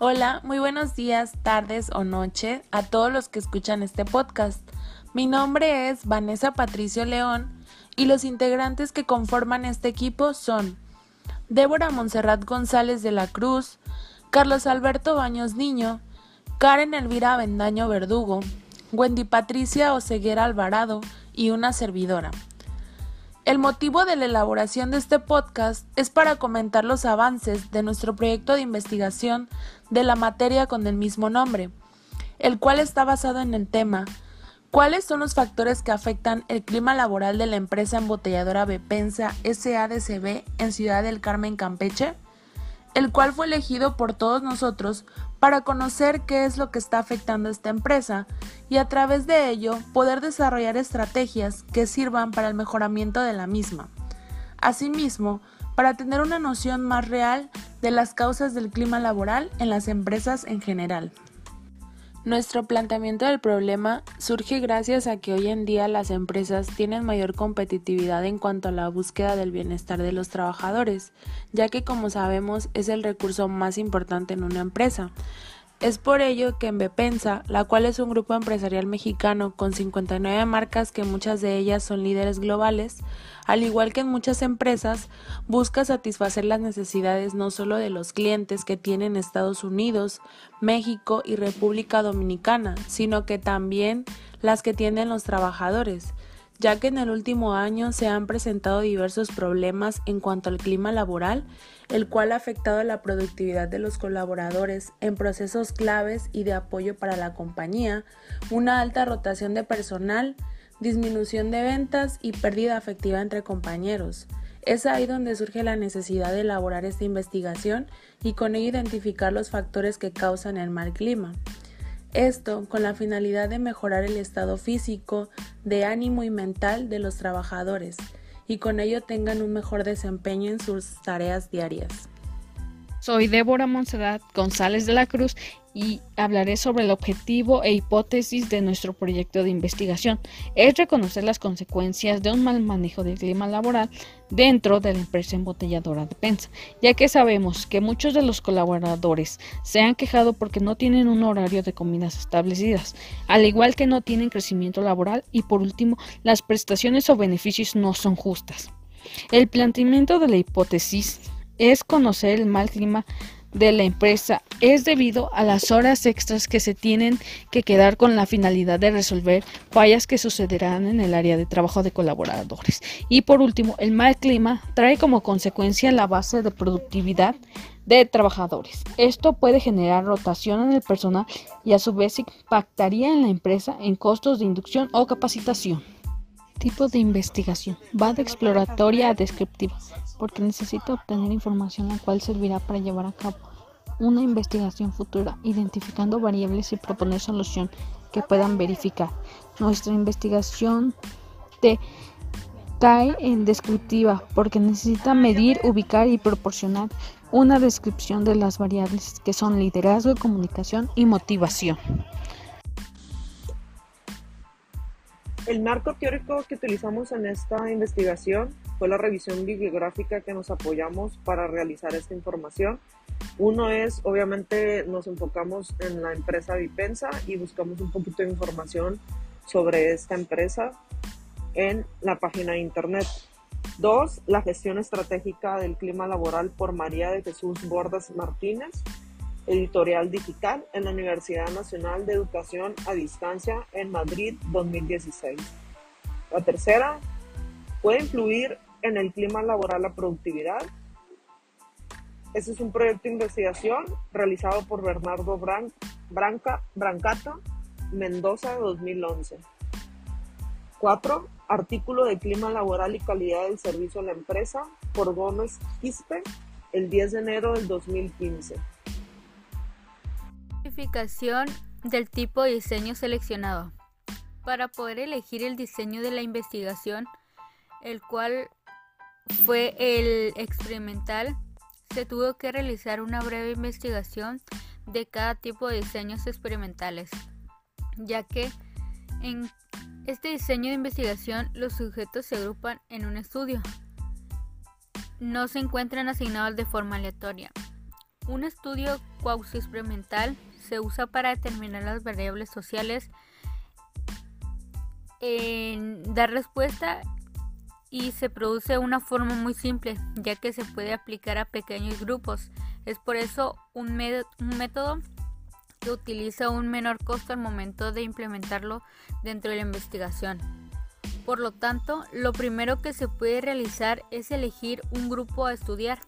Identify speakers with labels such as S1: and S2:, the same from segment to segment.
S1: Hola, muy buenos días, tardes o noche a todos los que escuchan este podcast. Mi nombre es Vanessa Patricio León y los integrantes que conforman este equipo son Débora Monserrat González de la Cruz, Carlos Alberto Baños Niño, Karen Elvira Vendaño Verdugo, Wendy Patricia Oseguera Alvarado y una servidora. El motivo de la elaboración de este podcast es para comentar los avances de nuestro proyecto de investigación de la materia con el mismo nombre, el cual está basado en el tema ¿Cuáles son los factores que afectan el clima laboral de la empresa embotelladora Bepensa SADCB en Ciudad del Carmen, Campeche? El cual fue elegido por todos nosotros para conocer qué es lo que está afectando a esta empresa y a través de ello poder desarrollar estrategias que sirvan para el mejoramiento de la misma. Asimismo, para tener una noción más real de las causas del clima laboral en las empresas en general. Nuestro planteamiento del problema surge gracias a que hoy en día las empresas tienen mayor competitividad en cuanto a la búsqueda del bienestar de los trabajadores, ya que como sabemos es el recurso más importante en una empresa. Es por ello que en Bepensa, la cual es un grupo empresarial mexicano con 59 marcas que muchas de ellas son líderes globales, al igual que en muchas empresas, busca satisfacer las necesidades no solo de los clientes que tienen Estados Unidos, México y República Dominicana, sino que también las que tienen los trabajadores, ya que en el último año se han presentado diversos problemas en cuanto al clima laboral, el cual ha afectado la productividad de los colaboradores en procesos claves y de apoyo para la compañía, una alta rotación de personal, disminución de ventas y pérdida afectiva entre compañeros. Es ahí donde surge la necesidad de elaborar esta investigación y con ello identificar los factores que causan el mal clima. Esto con la finalidad de mejorar el estado físico, de ánimo y mental de los trabajadores y con ello tengan un mejor desempeño en sus tareas diarias.
S2: Soy Débora Monserrat González de la Cruz y hablaré sobre el objetivo e hipótesis de nuestro proyecto de investigación. Es reconocer las consecuencias de un mal manejo del clima laboral dentro de la empresa embotelladora de Pensa, ya que sabemos que muchos de los colaboradores se han quejado porque no tienen un horario de comidas establecidas, al igual que no tienen crecimiento laboral y por último las prestaciones o beneficios no son justas. El planteamiento de la hipótesis es conocer el mal clima de la empresa es debido a las horas extras que se tienen que quedar con la finalidad de resolver fallas que sucederán en el área de trabajo de colaboradores. Y por último, el mal clima trae como consecuencia la base de productividad de trabajadores. Esto puede generar rotación en el personal y a su vez impactaría en la empresa en costos de inducción o capacitación. Tipo de investigación. Va de exploratoria a descriptiva, porque necesita obtener información la cual servirá para llevar a cabo una investigación futura, identificando variables y proponer solución que puedan verificar. Nuestra investigación te cae en descriptiva porque necesita medir, ubicar y proporcionar una descripción de las variables que son liderazgo, comunicación y motivación.
S3: El marco teórico que utilizamos en esta investigación fue la revisión bibliográfica que nos apoyamos para realizar esta información. Uno es, obviamente, nos enfocamos en la empresa Vipensa y buscamos un poquito de información sobre esta empresa en la página de internet. Dos, la gestión estratégica del clima laboral por María de Jesús Bordas Martínez editorial digital en la Universidad Nacional de Educación a Distancia en Madrid 2016. La tercera, ¿puede influir en el clima laboral la productividad? Este es un proyecto de investigación realizado por Bernardo Branca, Brancato Mendoza de 2011. 4. Artículo de clima laboral y calidad del servicio a la empresa por Gómez Quispe el 10 de enero del 2015
S4: del tipo de diseño seleccionado. Para poder elegir el diseño de la investigación, el cual fue el experimental, se tuvo que realizar una breve investigación de cada tipo de diseños experimentales, ya que en este diseño de investigación los sujetos se agrupan en un estudio. No se encuentran asignados de forma aleatoria. Un estudio cuasi experimental se usa para determinar las variables sociales en dar respuesta y se produce de una forma muy simple, ya que se puede aplicar a pequeños grupos. Es por eso un, método que utiliza un menor costo al momento de implementarlo dentro de la investigación. Por lo tanto, lo primero que se puede realizar es elegir un grupo a estudiar.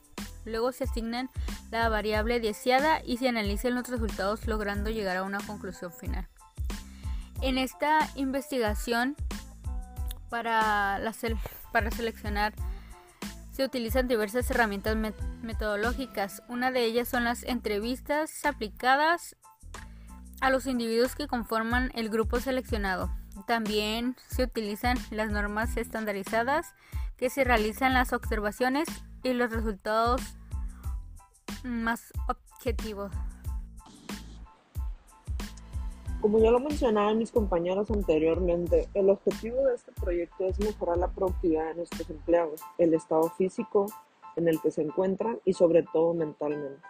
S4: Luego se asignan la variable deseada y se analizan los resultados logrando llegar a una conclusión final. En esta investigación para, para seleccionar se utilizan diversas herramientas metodológicas. Una de ellas son las entrevistas aplicadas a los individuos que conforman el grupo seleccionado. También se utilizan las normas estandarizadas que se realizan las observaciones y los resultados más objetivos.
S3: Como ya lo mencionaban mis compañeros anteriormente, el objetivo de este proyecto es mejorar la productividad de nuestros empleados, el estado físico en el que se encuentran y sobre todo mentalmente.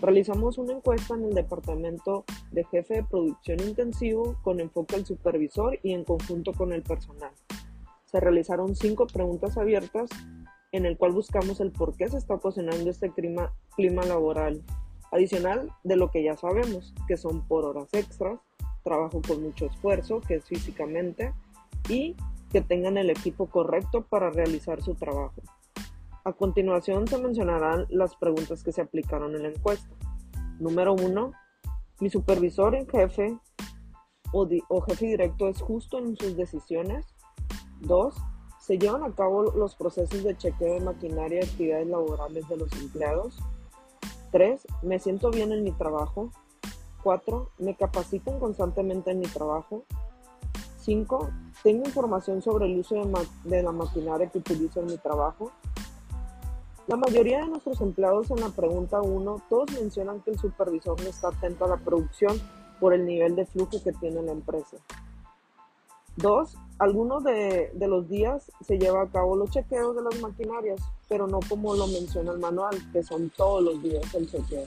S3: Realizamos una encuesta en el departamento de jefe de producción intensivo con enfoque al supervisor y en conjunto con el personal. Se realizaron cinco preguntas abiertas en el cual buscamos el por qué se está ocasionando este clima, clima laboral, adicional de lo que ya sabemos, que son por horas extras, trabajo con mucho esfuerzo, que es físicamente, y que tengan el equipo correcto para realizar su trabajo. A continuación se mencionarán las preguntas que se aplicaron en la encuesta. Número 1. ¿Mi supervisor en jefe o, o jefe directo es justo en sus decisiones? 2. ¿Se llevan a cabo los procesos de chequeo de maquinaria y actividades laborales de los empleados? 3. ¿Me siento bien en mi trabajo? 4. Me capacitan constantemente en mi trabajo. 5. Tengo información sobre el uso de, la maquinaria que utilizo en mi trabajo. La mayoría de nuestros empleados en la pregunta 1, todos mencionan que el supervisor no está atento a la producción por el nivel de flujo que tiene la empresa. 2. Algunos de, de, los días se lleva a cabo los chequeos de las maquinarias, pero no como lo menciona el manual, que son todos los días el chequeo.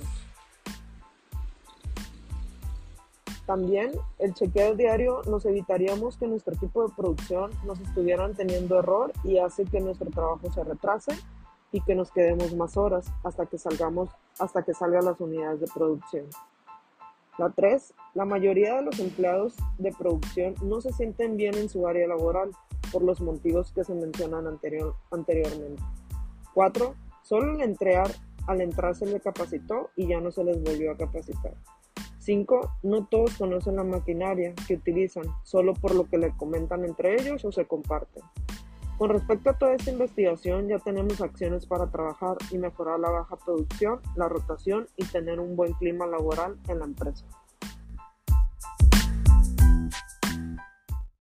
S3: También el chequeo diario nos evitaríamos que nuestro equipo de producción nos estuvieran teniendo error y hace que nuestro trabajo se retrase y que nos quedemos más horas hasta que salgamos, hasta que salgan las unidades de producción. La 3. La mayoría de los empleados de producción no se sienten bien en su área laboral por los motivos que se mencionan anterior, anteriormente. 4. Solo al entrar, al entrar se le capacitó y ya no se les volvió a capacitar. 5. No todos conocen la maquinaria que utilizan, solo por lo que le comentan entre ellos o se comparten. Con respecto a toda esta investigación, ya tenemos acciones para trabajar y mejorar la baja producción, la rotación y tener un buen clima laboral en la empresa.